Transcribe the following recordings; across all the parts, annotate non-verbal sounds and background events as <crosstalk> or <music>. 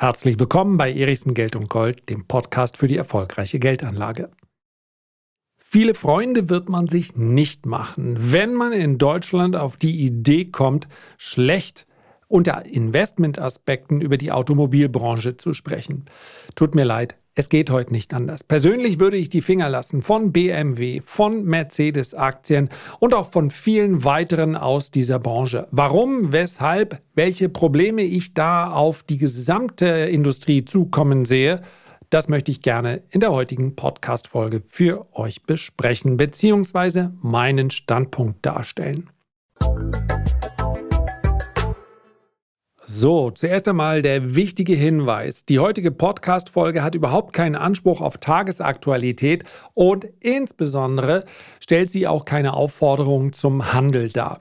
Herzlich willkommen bei Erichsen Geld und Gold, dem Podcast für die erfolgreiche Geldanlage. Viele Freunde wird man sich nicht machen, wenn man in Deutschland auf die Idee kommt, schlecht unter Investmentaspekten über die Automobilbranche zu sprechen. Tut mir leid, es geht heute nicht anders. Persönlich würde ich die Finger lassen von BMW, von Mercedes-Aktien und auch von vielen weiteren aus dieser Branche. Warum, weshalb, welche Probleme ich da auf die gesamte Industrie zukommen sehe, das möchte ich gerne in der heutigen Podcast-Folge für euch besprechen, beziehungsweise meinen Standpunkt darstellen. So, zuerst einmal der wichtige Hinweis. Die heutige Podcast-Folge hat überhaupt keinen Anspruch auf Tagesaktualität und insbesondere stellt sie auch keine Aufforderung zum Handel dar.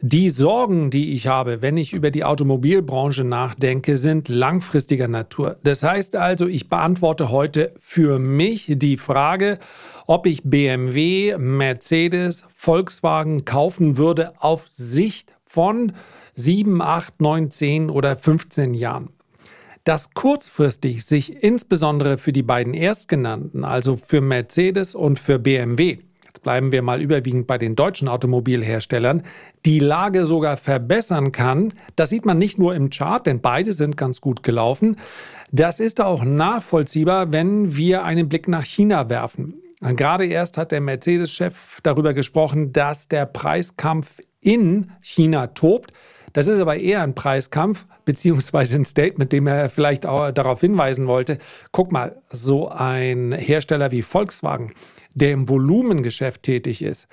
Die Sorgen, die ich habe, wenn ich über die Automobilbranche nachdenke, sind langfristiger Natur. Das heißt also, ich beantworte heute für mich die Frage, ob ich BMW, Mercedes, Volkswagen kaufen würde auf Sicht von 7, 8, 9, 10 oder 15 Jahren. Dass kurzfristig sich insbesondere für die beiden Erstgenannten, also für Mercedes und für BMW, jetzt bleiben wir mal überwiegend bei den deutschen Automobilherstellern, die Lage sogar verbessern kann, das sieht man nicht nur im Chart, denn beide sind ganz gut gelaufen. Das ist auch nachvollziehbar, wenn wir einen Blick nach China werfen. Gerade erst hat der Mercedes-Chef darüber gesprochen, dass der Preiskampf in China tobt. Das ist aber eher ein Preiskampf, beziehungsweise ein Statement, dem er vielleicht auch darauf hinweisen wollte. Guck mal, so ein Hersteller wie Volkswagen, der im Volumengeschäft tätig ist,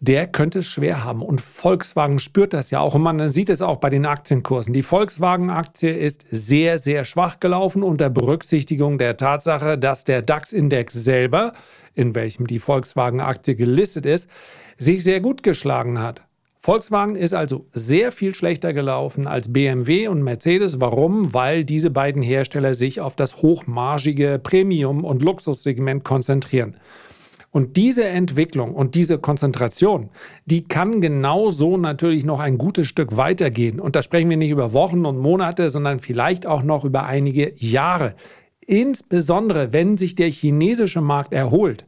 der könnte es schwer haben. Und Volkswagen spürt das ja auch. Und man sieht es auch bei den Aktienkursen. Die Volkswagen-Aktie ist sehr, sehr schwach gelaufen unter Berücksichtigung der Tatsache, dass der DAX-Index selber, in welchem die Volkswagen-Aktie gelistet ist, sich sehr gut geschlagen hat. Volkswagen ist also sehr viel schlechter gelaufen als BMW und Mercedes. Warum? Weil diese beiden Hersteller sich auf das hochmargige Premium- und Luxussegment konzentrieren. Und diese Entwicklung und diese Konzentration, die kann genauso natürlich noch ein gutes Stück weitergehen. Und da sprechen wir nicht über Wochen und Monate, sondern vielleicht auch noch über einige Jahre. Insbesondere wenn sich der chinesische Markt erholt,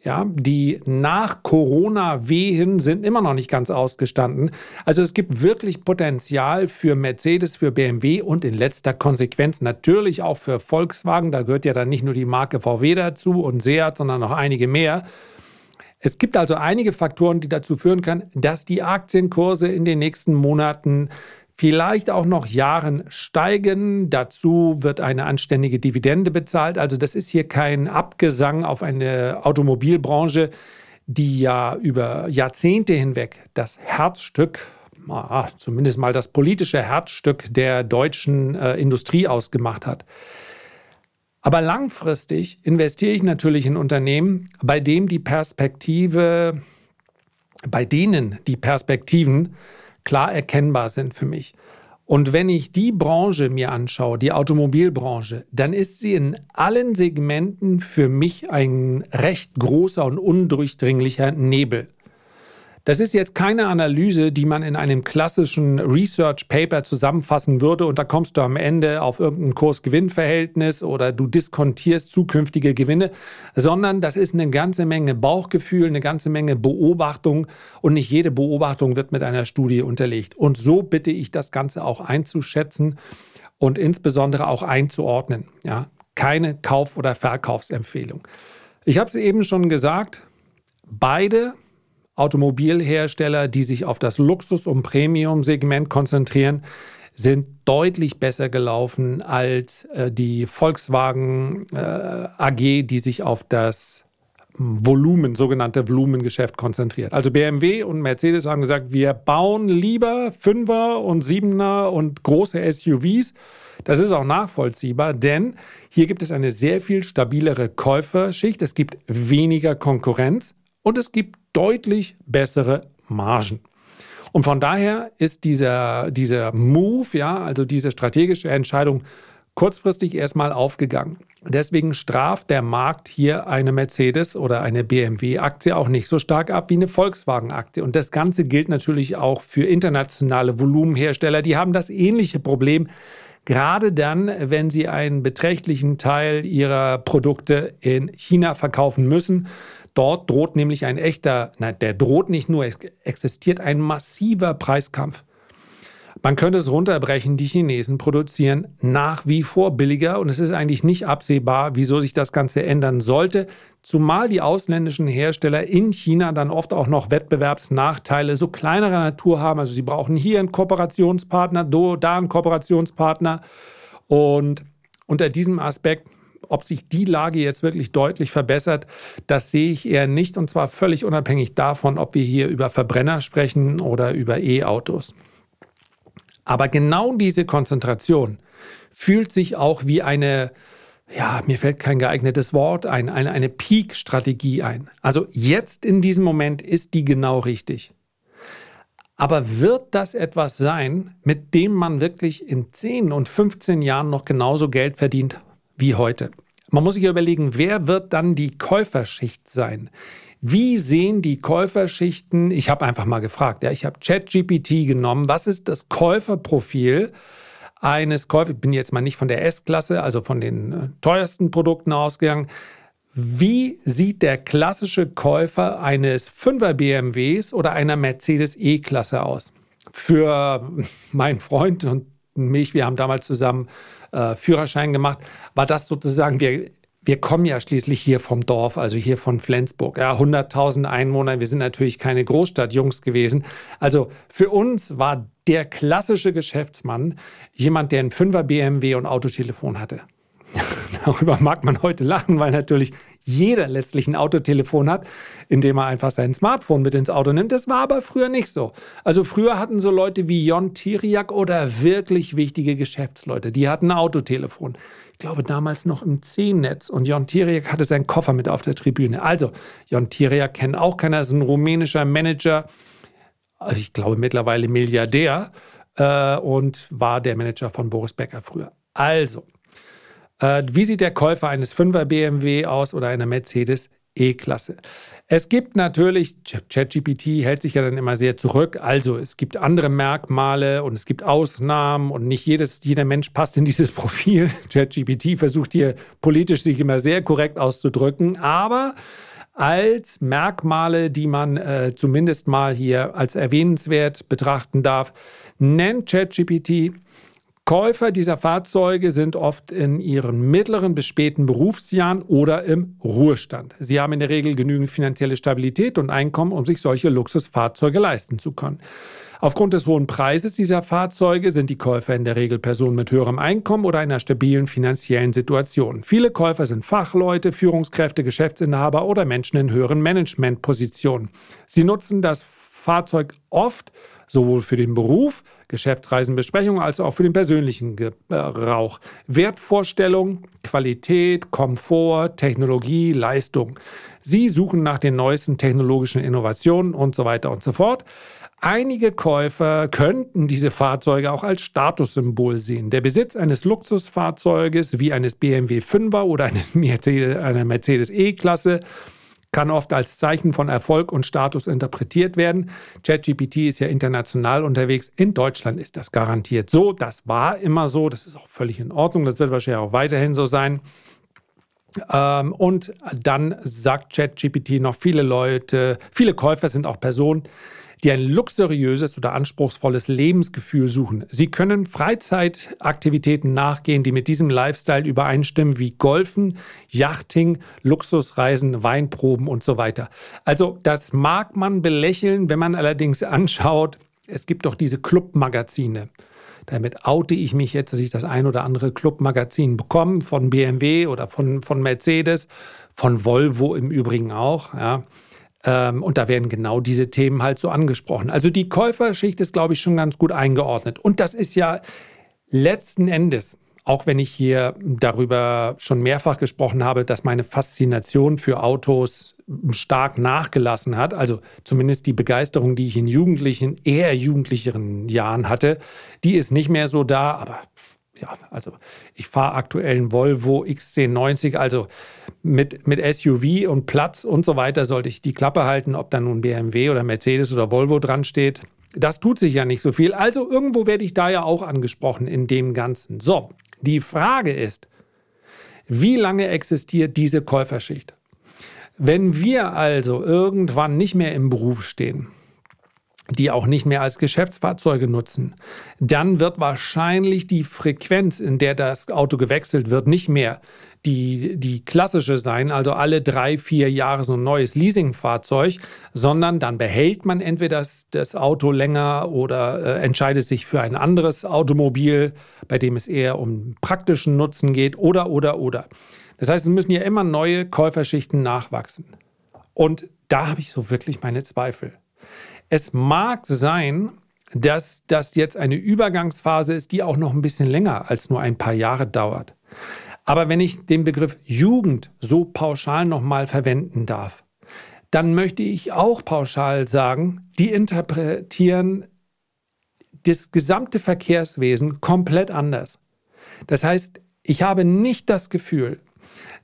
ja, die nach Corona-Wehen sind immer noch nicht ganz ausgestanden. Also es gibt wirklich Potenzial für Mercedes, für BMW und in letzter Konsequenz natürlich auch für Volkswagen. Da gehört ja dann nicht nur die Marke VW dazu und Seat, sondern noch einige mehr. Es gibt also einige Faktoren, die dazu führen können, dass die Aktienkurse in den nächsten Monaten vielleicht auch noch Jahren steigen. Dazu wird eine anständige Dividende bezahlt. Also das ist hier kein Abgesang auf eine Automobilbranche, die ja über Jahrzehnte hinweg das Herzstück, zumindest mal das politische Herzstück der deutschen äh, Industrie ausgemacht hat. Aber langfristig investiere ich natürlich in Unternehmen, bei dem die Perspektive, bei denen die Perspektiven klar erkennbar sind für mich. Und wenn ich die Branche mir anschaue, die Automobilbranche, dann ist sie in allen Segmenten für mich ein recht großer und undurchdringlicher Nebel. Das ist jetzt keine Analyse, die man in einem klassischen Research Paper zusammenfassen würde und da kommst du am Ende auf irgendein Kurs-Gewinn-Verhältnis oder du diskontierst zukünftige Gewinne, sondern das ist eine ganze Menge Bauchgefühl, eine ganze Menge Beobachtung und nicht jede Beobachtung wird mit einer Studie unterlegt. Und so bitte ich das Ganze auch einzuschätzen und insbesondere auch einzuordnen. Ja? Keine Kauf- oder Verkaufsempfehlung. Ich habe es eben schon gesagt, beide Automobilhersteller, die sich auf das Luxus- und Premium-Segment konzentrieren, sind deutlich besser gelaufen als äh, die Volkswagen äh, AG, die sich auf das Volumen, sogenannte Volumengeschäft konzentriert. Also BMW und Mercedes haben gesagt, wir bauen lieber Fünfer und Siebener und große SUVs. Das ist auch nachvollziehbar, denn hier gibt es eine sehr viel stabilere Käuferschicht. Es gibt weniger Konkurrenz und es gibt deutlich bessere Margen. Und von daher ist dieser, dieser Move, ja, also diese strategische Entscheidung kurzfristig erstmal aufgegangen. Deswegen straft der Markt hier eine Mercedes oder eine BMW-Aktie auch nicht so stark ab wie eine Volkswagen-Aktie. Und das Ganze gilt natürlich auch für internationale Volumenhersteller. Die haben das ähnliche Problem Gerade dann, wenn sie einen beträchtlichen Teil ihrer Produkte in China verkaufen müssen. Dort droht nämlich ein echter, nein, der droht nicht nur, es existiert ein massiver Preiskampf. Man könnte es runterbrechen, die Chinesen produzieren nach wie vor billiger und es ist eigentlich nicht absehbar, wieso sich das Ganze ändern sollte, zumal die ausländischen Hersteller in China dann oft auch noch Wettbewerbsnachteile so kleinerer Natur haben. Also sie brauchen hier einen Kooperationspartner, da einen Kooperationspartner und unter diesem Aspekt ob sich die Lage jetzt wirklich deutlich verbessert, das sehe ich eher nicht und zwar völlig unabhängig davon, ob wir hier über Verbrenner sprechen oder über E-Autos. Aber genau diese Konzentration fühlt sich auch wie eine, ja, mir fällt kein geeignetes Wort ein, eine, eine Peak-Strategie ein. Also jetzt in diesem Moment ist die genau richtig. Aber wird das etwas sein, mit dem man wirklich in 10 und 15 Jahren noch genauso Geld verdient wie heute? Man muss sich überlegen, wer wird dann die Käuferschicht sein? Wie sehen die Käuferschichten? Ich habe einfach mal gefragt. Ja, ich habe ChatGPT genommen. Was ist das Käuferprofil eines Käufers? Ich bin jetzt mal nicht von der S-Klasse, also von den äh, teuersten Produkten ausgegangen. Wie sieht der klassische Käufer eines 5er BMWs oder einer Mercedes E-Klasse aus? Für <laughs> meinen Freund und mich, wir haben damals zusammen äh, Führerschein gemacht, war das sozusagen, wir wir kommen ja schließlich hier vom Dorf, also hier von Flensburg. Ja, 100.000 Einwohner, wir sind natürlich keine Großstadtjungs gewesen. Also für uns war der klassische Geschäftsmann jemand, der ein 5er BMW und Autotelefon hatte. Darüber mag man heute lachen, weil natürlich jeder letztlich ein Autotelefon hat, indem er einfach sein Smartphone mit ins Auto nimmt. Das war aber früher nicht so. Also früher hatten so Leute wie Jon Tiriak oder wirklich wichtige Geschäftsleute, die hatten ein Autotelefon ich glaube damals noch im C-Netz und Jon Tiriak hatte seinen Koffer mit auf der Tribüne. Also, Jon Tiriak kennt auch keiner, ist ein rumänischer Manager, ich glaube mittlerweile Milliardär äh, und war der Manager von Boris Becker früher. Also, äh, wie sieht der Käufer eines 5er BMW aus oder einer Mercedes E-Klasse? Es gibt natürlich, ChatGPT hält sich ja dann immer sehr zurück. Also es gibt andere Merkmale und es gibt Ausnahmen und nicht jedes, jeder Mensch passt in dieses <laughs> Profil. ChatGPT versucht hier politisch sich immer sehr korrekt auszudrücken, aber als Merkmale, die man äh, zumindest mal hier als erwähnenswert betrachten darf, nennt ChatGPT Käufer dieser Fahrzeuge sind oft in ihren mittleren bis späten Berufsjahren oder im Ruhestand. Sie haben in der Regel genügend finanzielle Stabilität und Einkommen, um sich solche Luxusfahrzeuge leisten zu können. Aufgrund des hohen Preises dieser Fahrzeuge sind die Käufer in der Regel Personen mit höherem Einkommen oder einer stabilen finanziellen Situation. Viele Käufer sind Fachleute, Führungskräfte, Geschäftsinhaber oder Menschen in höheren Managementpositionen. Sie nutzen das Fahrzeug oft sowohl für den Beruf, Geschäftsreisen, Besprechungen, als auch für den persönlichen Gebrauch. Wertvorstellung, Qualität, Komfort, Technologie, Leistung. Sie suchen nach den neuesten technologischen Innovationen und so weiter und so fort. Einige Käufer könnten diese Fahrzeuge auch als Statussymbol sehen. Der Besitz eines Luxusfahrzeuges wie eines BMW 5er oder eines Mercedes, einer Mercedes E-Klasse kann oft als Zeichen von Erfolg und Status interpretiert werden. ChatGPT ist ja international unterwegs. In Deutschland ist das garantiert so. Das war immer so. Das ist auch völlig in Ordnung. Das wird wahrscheinlich auch weiterhin so sein. Ähm, und dann sagt ChatGPT noch, viele Leute, viele Käufer sind auch Personen, die ein luxuriöses oder anspruchsvolles Lebensgefühl suchen. Sie können Freizeitaktivitäten nachgehen, die mit diesem Lifestyle übereinstimmen, wie Golfen, Yachting, Luxusreisen, Weinproben und so weiter. Also das mag man belächeln, wenn man allerdings anschaut, es gibt doch diese Clubmagazine. Damit oute ich mich jetzt, dass ich das ein oder andere Clubmagazin bekomme, von BMW oder von, von Mercedes, von Volvo im Übrigen auch. Ja. Ähm, und da werden genau diese Themen halt so angesprochen. Also die Käuferschicht ist, glaube ich, schon ganz gut eingeordnet. Und das ist ja letzten Endes, auch wenn ich hier darüber schon mehrfach gesprochen habe, dass meine Faszination für Autos stark nachgelassen hat, also zumindest die Begeisterung, die ich in jugendlichen, eher jugendlicheren Jahren hatte, die ist nicht mehr so da, aber ja, also ich fahre aktuell einen Volvo XC90, also mit, mit SUV und Platz und so weiter sollte ich die Klappe halten, ob da nun BMW oder Mercedes oder Volvo dran steht. das tut sich ja nicht so viel. Also irgendwo werde ich da ja auch angesprochen in dem Ganzen. So, die Frage ist, wie lange existiert diese Käuferschicht? Wenn wir also irgendwann nicht mehr im Beruf stehen, die auch nicht mehr als Geschäftsfahrzeuge nutzen, dann wird wahrscheinlich die Frequenz, in der das Auto gewechselt wird, nicht mehr die, die klassische sein, also alle drei, vier Jahre so ein neues Leasingfahrzeug, sondern dann behält man entweder das, das Auto länger oder äh, entscheidet sich für ein anderes Automobil, bei dem es eher um praktischen Nutzen geht oder, oder, oder. Das heißt, es müssen ja immer neue Käuferschichten nachwachsen. Und da habe ich so wirklich meine Zweifel. Es mag sein, dass das jetzt eine Übergangsphase ist, die auch noch ein bisschen länger als nur ein paar Jahre dauert. Aber wenn ich den Begriff Jugend so pauschal nochmal verwenden darf, dann möchte ich auch pauschal sagen, die interpretieren das gesamte Verkehrswesen komplett anders. Das heißt, ich habe nicht das Gefühl,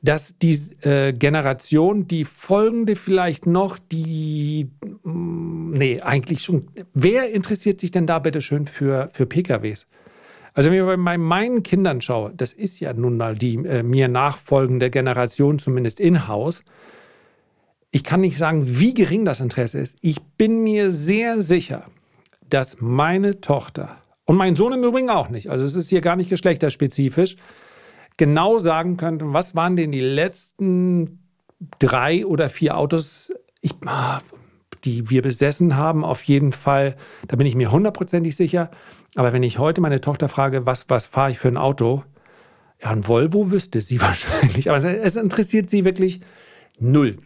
dass die äh, Generation, die folgende vielleicht noch, die, mh, mm, nee, eigentlich schon, wer interessiert sich denn da bitte schön für, für PKWs? Also wenn ich bei meinen Kindern schaue, das ist ja nun mal die äh, mir nachfolgende Generation, zumindest in-house, ich kann nicht sagen, wie gering das Interesse ist. Ich bin mir sehr sicher, dass meine Tochter und mein Sohn im Übrigen auch nicht, also es ist hier gar nicht geschlechterspezifisch, genau sagen könnten, was waren denn die letzten drei oder vier Autos, ich, ah, die wir besessen haben, auf jeden Fall, da bin ich mir hundertprozentig sicher. Aber wenn ich heute meine Tochter frage, was, was fahre ich für ein Auto, ja, ein Volvo wüsste sie <laughs> wahrscheinlich. Aber es interessiert sie wirklich null.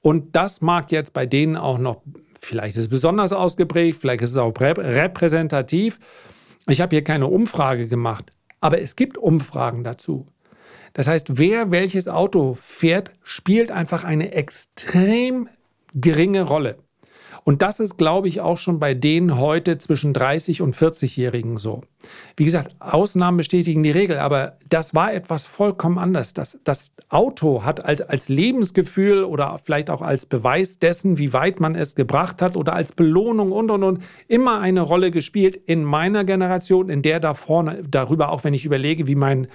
Und das mag jetzt bei denen auch noch, vielleicht ist es besonders ausgeprägt, vielleicht ist es auch repräsentativ. Ich habe hier keine Umfrage gemacht. Aber es gibt Umfragen dazu. Das heißt, wer welches Auto fährt, spielt einfach eine extrem geringe Rolle. Und das ist, glaube ich, auch schon bei denen heute zwischen 30 und 40-Jährigen so. Wie gesagt, Ausnahmen bestätigen die Regel, aber das war etwas vollkommen anders. Das, das Auto hat als, als Lebensgefühl oder vielleicht auch als Beweis dessen, wie weit man es gebracht hat oder als Belohnung und und und immer eine Rolle gespielt in meiner Generation, in der da vorne, darüber auch wenn ich überlege, wie mein,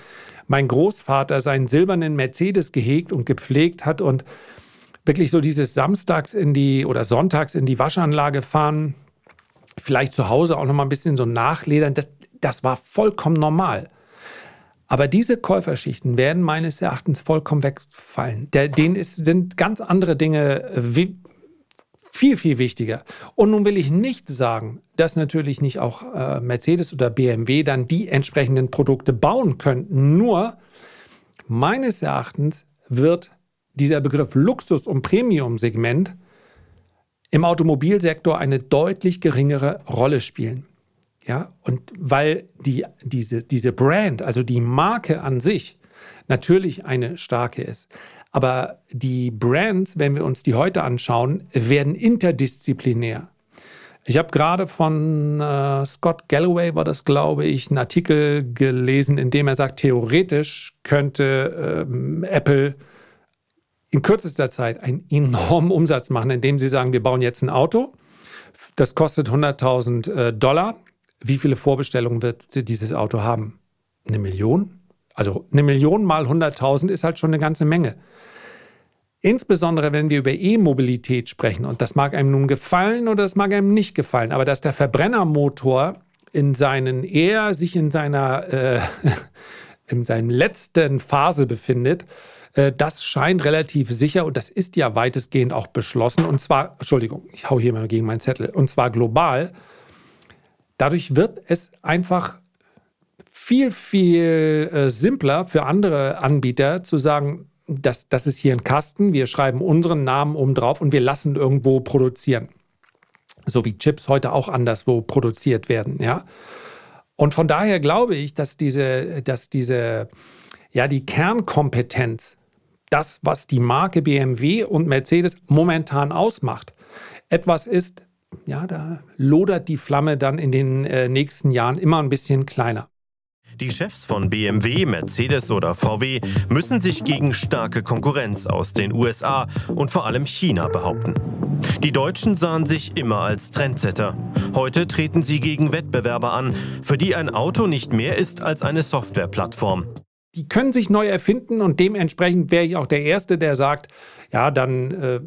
mein Großvater seinen silbernen Mercedes gehegt und gepflegt hat und wirklich so dieses Samstags in die oder Sonntags in die Waschanlage fahren, vielleicht zu Hause auch noch mal ein bisschen so nachledern, das, das war vollkommen normal. Aber diese Käuferschichten werden meines Erachtens vollkommen wegfallen. Der, denen ist, sind ganz andere Dinge wie, viel, viel wichtiger. Und nun will ich nicht sagen, dass natürlich nicht auch äh, Mercedes oder BMW dann die entsprechenden Produkte bauen könnten. Nur meines Erachtens wird dieser Begriff Luxus- und Premium-Segment im Automobilsektor eine deutlich geringere Rolle spielen. Ja, und weil die, diese, diese Brand, also die Marke an sich, natürlich eine starke ist. Aber die Brands, wenn wir uns die heute anschauen, werden interdisziplinär. Ich habe gerade von äh, Scott Galloway, war das glaube ich, einen Artikel gelesen, in dem er sagt, theoretisch könnte ähm, Apple in kürzester Zeit einen enormen Umsatz machen, indem sie sagen, wir bauen jetzt ein Auto, das kostet 100.000 äh, Dollar. Wie viele Vorbestellungen wird dieses Auto haben? Eine Million? Also eine Million mal 100.000 ist halt schon eine ganze Menge. Insbesondere wenn wir über E-Mobilität sprechen, und das mag einem nun gefallen oder das mag einem nicht gefallen, aber dass der Verbrennermotor in seinen eher sich in seiner äh, <laughs> in seinem letzten Phase befindet, das scheint relativ sicher und das ist ja weitestgehend auch beschlossen. Und zwar, Entschuldigung, ich hau hier mal gegen meinen Zettel, und zwar global. Dadurch wird es einfach viel, viel äh, simpler für andere Anbieter zu sagen, das, das ist hier ein Kasten, wir schreiben unseren Namen oben drauf und wir lassen irgendwo produzieren. So wie Chips heute auch anderswo produziert werden, ja. Und von daher glaube ich, dass diese, dass diese, ja, die Kernkompetenz das, was die Marke BMW und Mercedes momentan ausmacht. Etwas ist, ja, da lodert die Flamme dann in den äh, nächsten Jahren immer ein bisschen kleiner. Die Chefs von BMW, Mercedes oder VW müssen sich gegen starke Konkurrenz aus den USA und vor allem China behaupten. Die Deutschen sahen sich immer als Trendsetter. Heute treten sie gegen Wettbewerber an, für die ein Auto nicht mehr ist als eine Softwareplattform. Die können sich neu erfinden und dementsprechend wäre ich auch der Erste, der sagt, ja, dann äh,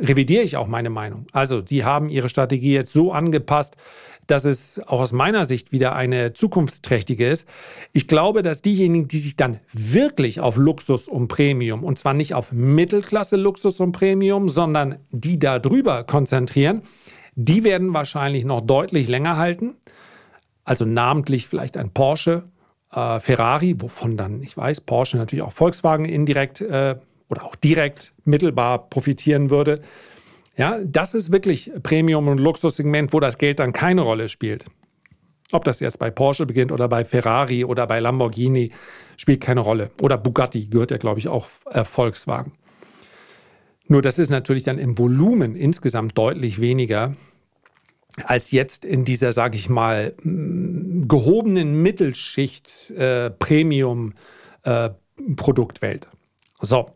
revidiere ich auch meine Meinung. Also, sie haben ihre Strategie jetzt so angepasst, dass es auch aus meiner Sicht wieder eine zukunftsträchtige ist. Ich glaube, dass diejenigen, die sich dann wirklich auf Luxus und Premium, und zwar nicht auf Mittelklasse Luxus und Premium, sondern die da drüber konzentrieren, die werden wahrscheinlich noch deutlich länger halten. Also namentlich vielleicht ein Porsche, äh, Ferrari, wovon dann, ich weiß, Porsche natürlich auch Volkswagen indirekt äh, oder auch direkt mittelbar profitieren würde. Ja, das ist wirklich Premium- und Luxussegment, wo das Geld dann keine Rolle spielt. Ob das jetzt bei Porsche beginnt oder bei Ferrari oder bei Lamborghini, spielt keine Rolle. Oder Bugatti gehört ja, glaube ich, auch äh, Volkswagen. Nur das ist natürlich dann im Volumen insgesamt deutlich weniger als jetzt in dieser, sage ich mal, gehobenen Mittelschicht äh, Premium-Produktwelt. Äh, so,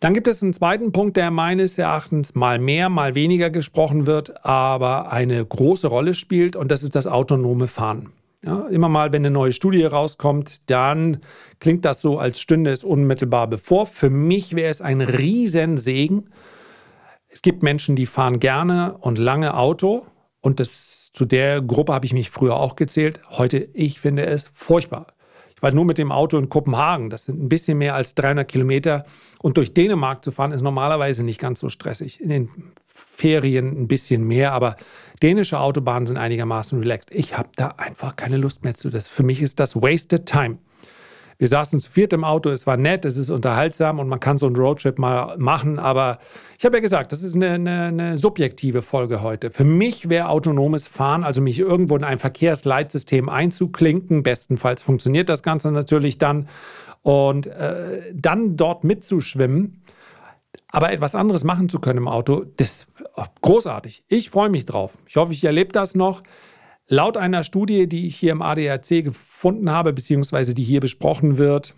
dann gibt es einen zweiten Punkt, der meines Erachtens mal mehr, mal weniger gesprochen wird, aber eine große Rolle spielt und das ist das autonome Fahren. Ja, immer mal, wenn eine neue Studie rauskommt, dann klingt das so, als stünde es unmittelbar bevor. Für mich wäre es ein Riesensegen. Es gibt Menschen, die fahren gerne und lange Auto und das, zu der Gruppe habe ich mich früher auch gezählt. Heute, ich finde es furchtbar. Ich war nur mit dem Auto in Kopenhagen. Das sind ein bisschen mehr als 300 Kilometer. Und durch Dänemark zu fahren ist normalerweise nicht ganz so stressig. In den Ferien ein bisschen mehr, aber dänische Autobahnen sind einigermaßen relaxed. Ich habe da einfach keine Lust mehr zu. Das, für mich ist das wasted time. Wir saßen zu viert im Auto, es war nett, es ist unterhaltsam und man kann so einen Roadtrip mal machen. Aber ich habe ja gesagt, das ist eine, eine, eine subjektive Folge heute. Für mich wäre autonomes Fahren, also mich irgendwo in ein Verkehrsleitsystem einzuklinken, bestenfalls funktioniert das Ganze natürlich dann, und äh, dann dort mitzuschwimmen. Aber etwas anderes machen zu können im Auto, das ist großartig. Ich freue mich drauf. Ich hoffe, ich erlebe das noch. Laut einer Studie, die ich hier im ADAC gefunden habe, beziehungsweise die hier besprochen wird,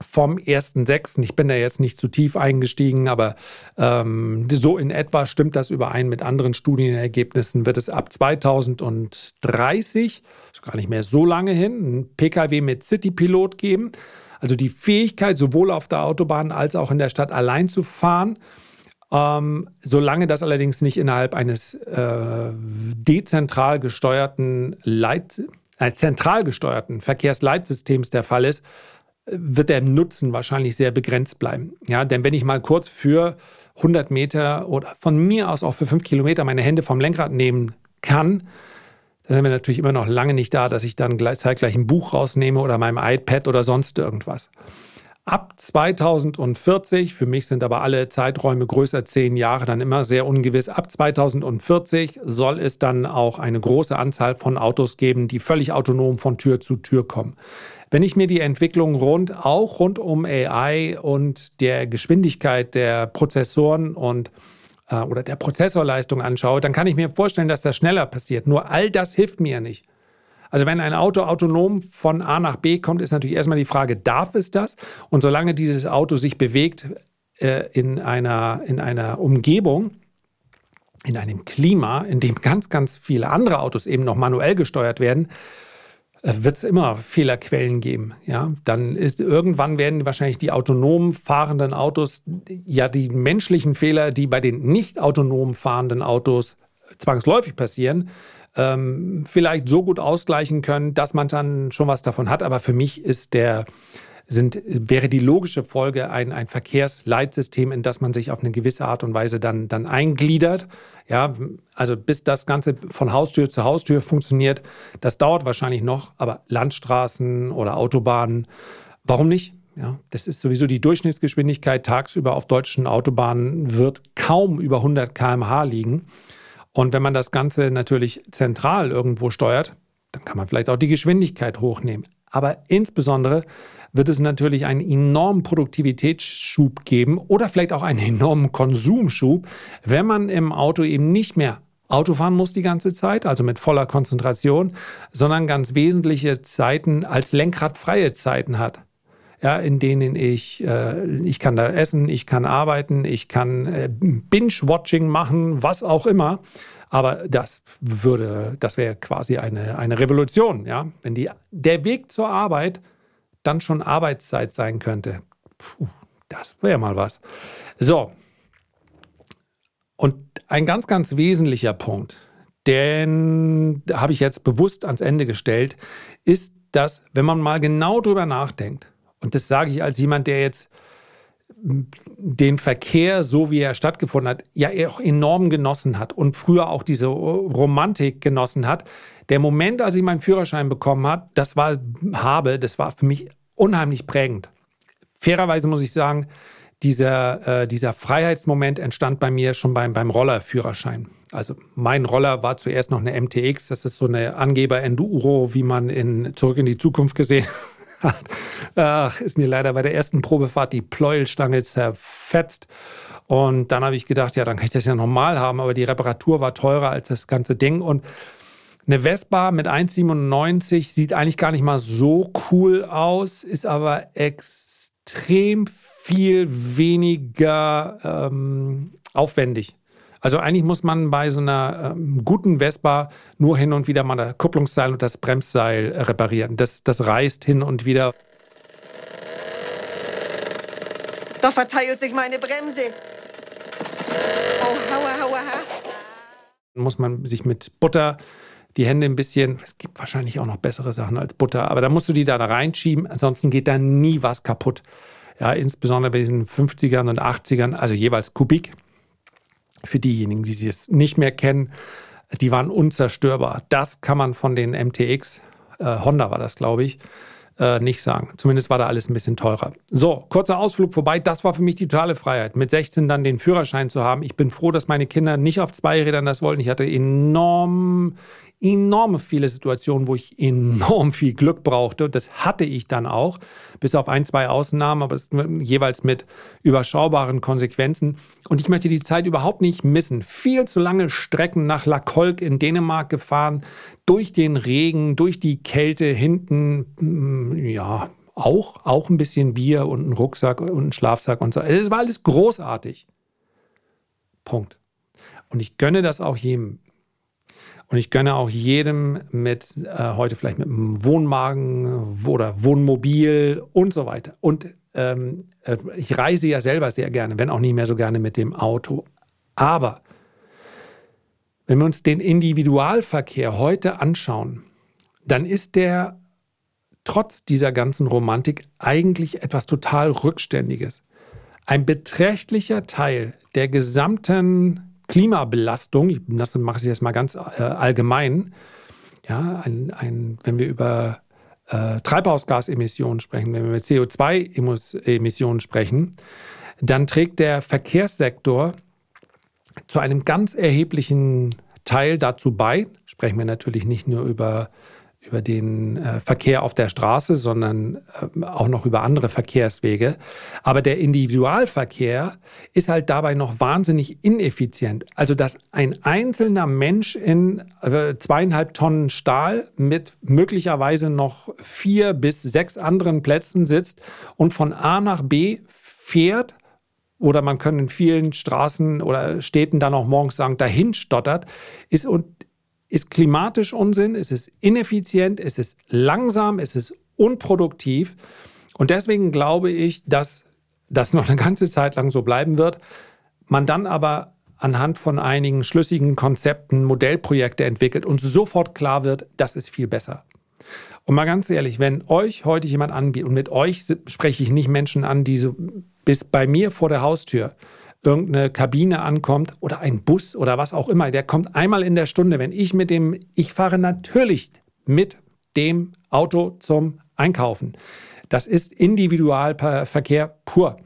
vom 1.6., ich bin da jetzt nicht zu tief eingestiegen, aber ähm, so in etwa stimmt das überein mit anderen Studienergebnissen, wird es ab 2030, ist gar nicht mehr so lange hin, ein Pkw mit City-Pilot geben. Also die Fähigkeit, sowohl auf der Autobahn als auch in der Stadt allein zu fahren. Ähm, solange das allerdings nicht innerhalb eines äh, dezentral gesteuerten Leit äh, zentral gesteuerten Verkehrsleitsystems der Fall ist, wird der Nutzen wahrscheinlich sehr begrenzt bleiben. Ja, denn wenn ich mal kurz für 100 Meter oder von mir aus auch für 5 Kilometer meine Hände vom Lenkrad nehmen kann, dann sind wir natürlich immer noch lange nicht da, dass ich dann zeitgleich ein Buch rausnehme oder meinem iPad oder sonst irgendwas ab 2040, für mich sind aber alle Zeiträume größer zehn Jahre dann immer sehr ungewiss, ab 2040 soll es dann auch eine große Anzahl von Autos geben, die völlig autonom von Tür zu Tür kommen. Wenn ich mir die Entwicklung rund, auch rund um AI und der Geschwindigkeit der Prozessoren und äh, oder der Prozessorleistung anschaue, dann kann ich mir vorstellen, dass das schneller passiert. Nur all das hilft mir nicht. Also wenn ein Auto autonom von A nach B kommt, ist natürlich erstmal die Frage, darf es das? Und solange dieses Auto sich bewegt äh, in, einer, in einer Umgebung, in einem Klima, in dem ganz, ganz viele andere Autos eben noch manuell gesteuert werden, äh, wird es immer Fehlerquellen geben. Ja, dann ist irgendwann werden wahrscheinlich die autonom fahrenden Autos ja die menschlichen Fehler, die bei den nicht autonom fahrenden Autos zwangsläufig passieren, ähm, vielleicht so gut ausgleichen können, dass man dann schon was davon hat. Aber für mich ist der, sind, wäre die logische Folge ein, ein Verkehrsleitsystem, in das man sich auf eine gewisse Art und Weise dann, dann eingliedert. Ja, also bis das Ganze von Haustür zu Haustür funktioniert, das dauert wahrscheinlich noch, aber Landstraßen oder Autobahnen, warum nicht? Ja, das ist sowieso die Durchschnittsgeschwindigkeit tagsüber auf deutschen Autobahnen wird kaum über 100 km/h liegen. Und wenn man das Ganze natürlich zentral irgendwo steuert, dann kann man vielleicht auch die Geschwindigkeit hochnehmen. Aber insbesondere wird es natürlich einen enormen Produktivitätsschub geben oder vielleicht auch einen enormen Konsumschub, wenn man im Auto eben nicht mehr Auto fahren muss die ganze Zeit, also mit voller Konzentration, sondern ganz wesentliche Zeiten als lenkradfreie Zeiten hat. Ja, in denen ich, äh, ich kann da essen, ich kann arbeiten, ich kann äh, Binge-Watching machen, was auch immer. Aber das würde, das wäre quasi eine, eine Revolution, ja. Wenn die, der Weg zur Arbeit dann schon Arbeitszeit sein könnte. Puh, das wäre mal was. So. Und ein ganz, ganz wesentlicher Punkt, den habe ich jetzt bewusst ans Ende gestellt, ist, dass, wenn man mal genau drüber nachdenkt, und das sage ich als jemand, der jetzt den Verkehr, so wie er stattgefunden hat, ja auch enorm genossen hat und früher auch diese Romantik genossen hat. Der Moment, als ich meinen Führerschein bekommen hat, das war, habe, das war für mich unheimlich prägend. Fairerweise muss ich sagen, dieser, äh, dieser Freiheitsmoment entstand bei mir schon beim, beim Rollerführerschein. Also mein Roller war zuerst noch eine MTX, das ist so eine Angeber-Enduro, wie man in Zurück in die Zukunft gesehen hat. Ach, ist mir leider bei der ersten Probefahrt die Pleuelstange zerfetzt. Und dann habe ich gedacht, ja, dann kann ich das ja normal haben, aber die Reparatur war teurer als das ganze Ding. Und eine Vespa mit 1,97 sieht eigentlich gar nicht mal so cool aus, ist aber extrem viel weniger ähm, aufwendig. Also eigentlich muss man bei so einer ähm, guten Vespa nur hin und wieder mal das Kupplungsseil und das Bremsseil reparieren. Das, das reißt hin und wieder. Da verteilt sich meine Bremse. Oh, haua, haua, ha. Muss man sich mit Butter die Hände ein bisschen, es gibt wahrscheinlich auch noch bessere Sachen als Butter, aber da musst du die da reinschieben, ansonsten geht da nie was kaputt. Ja, insbesondere bei diesen 50ern und 80ern, also jeweils Kubik. Für diejenigen, die es nicht mehr kennen, die waren unzerstörbar. Das kann man von den MTX, äh, Honda war das, glaube ich, äh, nicht sagen. Zumindest war da alles ein bisschen teurer. So, kurzer Ausflug vorbei. Das war für mich die totale Freiheit, mit 16 dann den Führerschein zu haben. Ich bin froh, dass meine Kinder nicht auf zwei Rädern das wollten. Ich hatte enorm, enorm viele Situationen, wo ich enorm viel Glück brauchte. Das hatte ich dann auch, bis auf ein, zwei Ausnahmen, aber jeweils mit überschaubaren Konsequenzen. Und ich möchte die Zeit überhaupt nicht missen. Viel zu lange Strecken nach La Kolk in Dänemark gefahren, durch den Regen, durch die Kälte, hinten, mm, ja, auch, auch ein bisschen Bier und ein Rucksack und ein Schlafsack und so. Es war alles großartig. Punkt. Und ich gönne das auch jedem. Und ich gönne auch jedem mit, äh, heute vielleicht mit einem Wohnmagen oder Wohnmobil und so weiter. Und ähm, äh, ich reise ja selber sehr gerne, wenn auch nicht mehr so gerne mit dem Auto. Aber wenn wir uns den Individualverkehr heute anschauen, dann ist der trotz dieser ganzen Romantik eigentlich etwas total Rückständiges. Ein beträchtlicher Teil der gesamten Klimabelastung, ich mache es jetzt mal ganz äh, allgemein, ja, ein, ein, wenn wir über äh, Treibhausgasemissionen sprechen, wenn wir über CO2-Emissionen sprechen, dann trägt der Verkehrssektor zu einem ganz erheblichen Teil dazu bei. Sprechen wir natürlich nicht nur über über den äh, Verkehr auf der Straße, sondern äh, auch noch über andere Verkehrswege. Aber der Individualverkehr ist halt dabei noch wahnsinnig ineffizient. Also, dass ein einzelner Mensch in äh, zweieinhalb Tonnen Stahl mit möglicherweise noch vier bis sechs anderen Plätzen sitzt und von A nach B fährt, oder man kann in vielen Straßen oder Städten dann auch morgens sagen, dahin stottert, ist und ist klimatisch Unsinn, es ist ineffizient, es ist langsam, es ist unproduktiv. Und deswegen glaube ich, dass das noch eine ganze Zeit lang so bleiben wird. Man dann aber anhand von einigen schlüssigen Konzepten Modellprojekte entwickelt und sofort klar wird, das ist viel besser. Und mal ganz ehrlich, wenn euch heute jemand anbietet, und mit euch spreche ich nicht Menschen an, die so bis bei mir vor der Haustür irgendeine Kabine ankommt oder ein Bus oder was auch immer, der kommt einmal in der Stunde. Wenn ich mit dem, ich fahre natürlich mit dem Auto zum Einkaufen. Das ist Individualverkehr pur.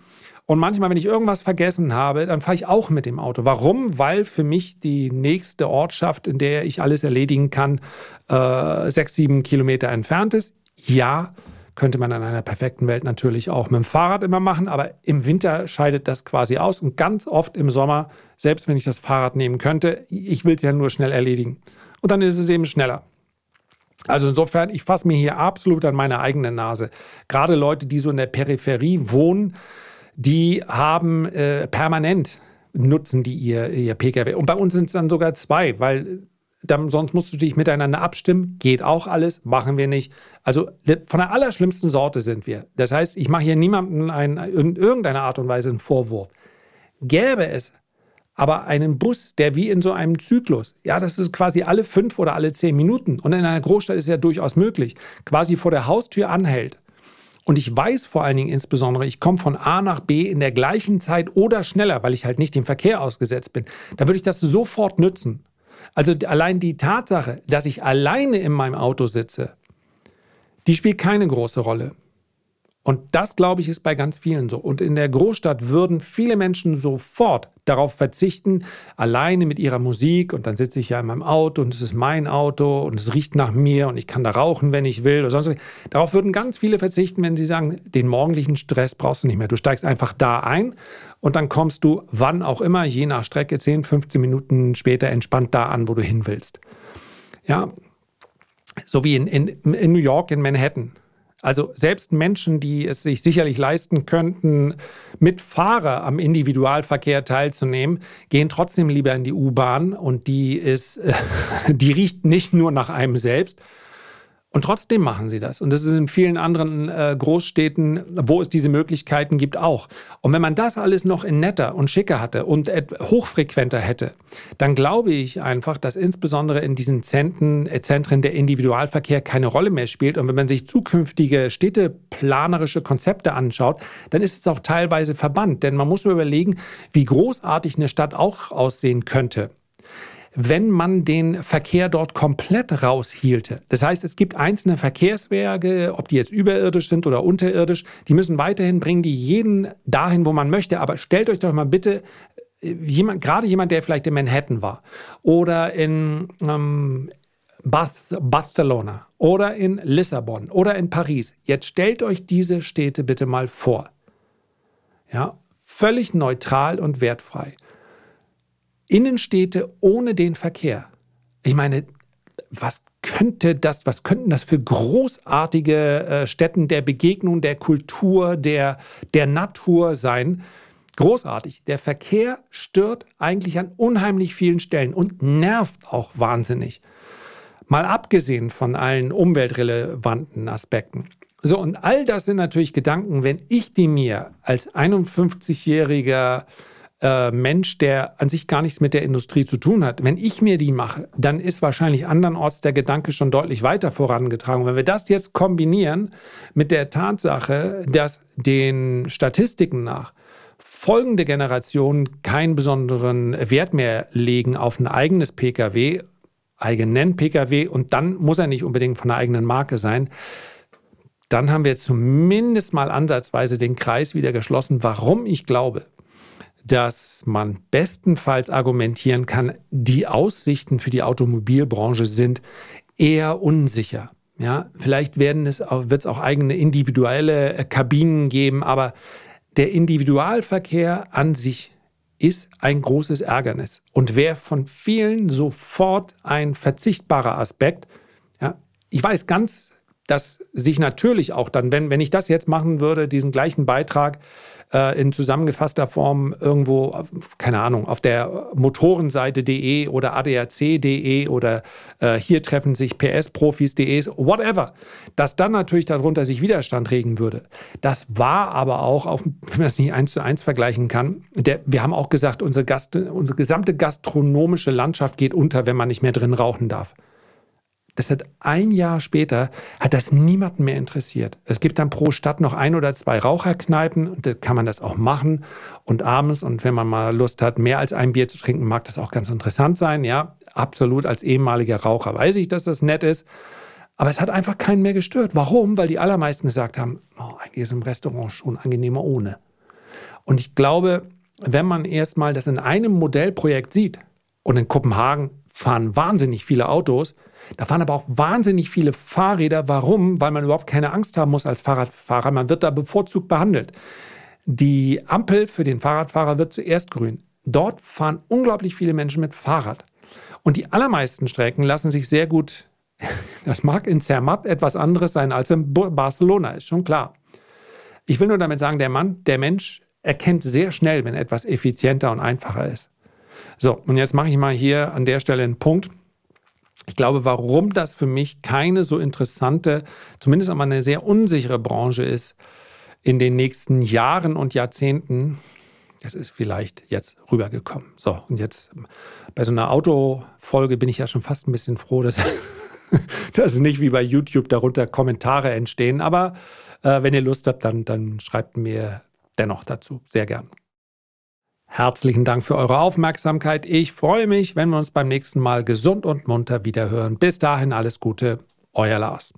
Und manchmal, wenn ich irgendwas vergessen habe, dann fahre ich auch mit dem Auto. Warum? Weil für mich die nächste Ortschaft, in der ich alles erledigen kann, äh, sechs, sieben Kilometer entfernt ist. Ja, Könnte man in einer perfekten Welt natürlich auch mit dem Fahrrad immer machen, aber im Winter scheidet das quasi aus und ganz oft im Sommer, selbst wenn ich das Fahrrad nehmen könnte, ich will es ja nur schnell erledigen. Und dann ist es eben schneller. Also insofern, ich fasse mir hier absolut an meine eigene Nase. Gerade Leute, die so in der Peripherie wohnen, die haben äh, permanent nutzen die ihr, ihr Pkw. Und bei uns sind es dann sogar zwei, weil dann, sonst musst du dich miteinander abstimmen. Geht auch alles, machen wir nicht. Also von der allerschlimmsten Sorte sind wir. Das heißt, ich mache hier niemandem ein, in irgendeiner Art und Weise einen Vorwurf. Gäbe es aber einen Bus, der wie in so einem Zyklus, ja, das ist quasi alle fünf oder alle zehn Minuten und in einer Großstadt ist ja durchaus möglich, quasi vor der Haustür anhält. Und ich weiß vor allen Dingen insbesondere, ich komme von A nach B in der gleichen Zeit oder schneller, weil ich halt nicht dem Verkehr ausgesetzt bin. Da würde ich das sofort nützen. Also allein die Tatsache, dass ich alleine in meinem Auto sitze, die spielt keine große Rolle. Und das, glaube ich, ist bei ganz vielen so. Und in der Großstadt würden viele Menschen sofort darauf verzichten, alleine mit ihrer Musik und dann sitze ich ja in meinem Auto und es ist mein Auto und es riecht nach mir und ich kann da rauchen, wenn ich will oder sonst was. Darauf würden ganz viele verzichten, wenn sie sagen, den morgendlichen Stress brauchst du nicht mehr. Du steigst einfach da ein und dann kommst du, wann auch immer, je nach Strecke, 10, 15 Minuten später entspannt da an, wo du hin willst. Ja, so wie in, in, in New York, in Manhattan. Also selbst Menschen, die es sich sicherlich leisten könnten, mit Fahrer am Individualverkehr teilzunehmen, gehen trotzdem lieber in die U-Bahn und die ist, <laughs> die riecht nicht nur nach einem selbst, und trotzdem machen sie das. Und das ist in vielen anderen äh, Großstädten, wo es diese Möglichkeiten gibt, auch. Und wenn man das alles noch in netter und schicker hatte und hochfrequenter hätte, dann glaube ich einfach, dass insbesondere in diesen Zentren, äh, Zentren der Individualverkehr keine Rolle mehr spielt. Und wenn man sich zukünftige städteplanerische Konzepte anschaut, dann ist es auch teilweise verbannt. Denn man muss überlegen, wie großartig eine Stadt auch aussehen könnte wenn man den Verkehr dort komplett raushielte. Das heißt, es gibt einzelne Verkehrswerke, ob die jetzt überirdisch sind oder unterirdisch, die müssen weiterhin bringen die jeden dahin, wo man möchte. Aber stellt euch doch mal bitte äh, jemand, gerade jemand, der vielleicht in Manhattan war oder in ähm, Barcelona oder in Lissabon oder in Paris. Jetzt stellt euch diese Städte bitte mal vor. Ja, völlig neutral und wertfrei. Innenstädte ohne den Verkehr. Ich meine, was könnte das, was könnten das für großartige äh, Stätten der Begegnung, der Kultur, der, der Natur sein? Großartig. Der Verkehr stört eigentlich an unheimlich vielen Stellen und nervt auch wahnsinnig. Mal abgesehen von allen umweltrelevanten Aspekten. So, und all das sind natürlich Gedanken, wenn ich die mir als 51-jähriger äh, Mensch, der an sich gar nichts mit der Industrie zu tun hat, wenn ich mir die mache, dann ist wahrscheinlich andernorts der Gedanke schon deutlich weiter vorangetragen. Wenn wir das jetzt kombinieren mit der Tatsache, dass den Statistiken nach folgende Generationen keinen besonderen Wert mehr legen auf ein eigenes Pkw, eigenen Pkw und dann muss er nicht unbedingt von einer eigenen Marke sein, dann haben wir zumindest mal ansatzweise den Kreis wieder geschlossen, warum ich glaube, dass man bestenfalls argumentieren kann, die Aussichten für die Automobilbranche sind eher unsicher. Ja, vielleicht werden es wird es auch eigene individuelle äh, Kabinen geben, aber der Individualverkehr an sich ist ein großes Ärgernis und wäre von vielen sofort ein verzichtbarer Aspekt. Ja, ich weiß ganz, dass sich natürlich auch dann, wenn, wenn ich das jetzt machen würde, diesen gleichen Beitrag äh, in zusammengefasster Form irgendwo, keine Ahnung, auf der Motorenseite.de oder ADAC.de oder äh, hier treffen sich PS-Profis.de, whatever, dass dann natürlich darunter sich Widerstand regen würde. Das war aber auch, auch wenn man es nicht eins zu eins vergleichen kann, der, wir haben auch gesagt, unsere, Gast, unsere gesamte gastronomische Landschaft geht unter, wenn man nicht mehr drin rauchen darf. Das hat ein Jahr später, hat das niemanden mehr interessiert. Es gibt dann pro Stadt noch ein oder zwei Raucherkneipen und da kann man das auch machen. Und abends, und wenn man mal Lust hat, mehr als ein Bier zu trinken, mag das auch ganz interessant sein. Ja, absolut. Als ehemaliger Raucher weiß ich, dass das nett ist. Aber es hat einfach keinen mehr gestört. Warum? Weil die allermeisten gesagt haben, oh, eigentlich ist im Restaurant schon angenehmer ohne. Und ich glaube, wenn man erstmal das in einem Modellprojekt sieht, und in Kopenhagen fahren wahnsinnig viele Autos. Da fahren aber auch wahnsinnig viele Fahrräder. Warum? Weil man überhaupt keine Angst haben muss als Fahrradfahrer. Man wird da bevorzugt behandelt. Die Ampel für den Fahrradfahrer wird zuerst grün. Dort fahren unglaublich viele Menschen mit Fahrrad. Und die allermeisten Strecken lassen sich sehr gut, <laughs> das mag in Zermatt etwas anderes sein als in Barcelona, ist schon klar. Ich will nur damit sagen, der Mann, der Mensch erkennt sehr schnell, wenn etwas effizienter und einfacher ist. So, und jetzt mache ich mal hier an der Stelle einen Punkt. Ich glaube, warum das für mich keine so interessante, zumindest aber eine sehr unsichere Branche ist in den nächsten Jahren und Jahrzehnten, das ist vielleicht jetzt rübergekommen. So, und jetzt bei so einer Autofolge bin ich ja schon fast ein bisschen froh, dass, <laughs> dass nicht wie bei YouTube darunter Kommentare entstehen. Aber äh, wenn ihr Lust habt, dann, dann schreibt mir dennoch dazu. Sehr gern. Herzlichen Dank für eure Aufmerksamkeit. Ich freue mich, wenn wir uns beim nächsten Mal gesund und munter wiederhören. Bis dahin alles Gute, euer Lars.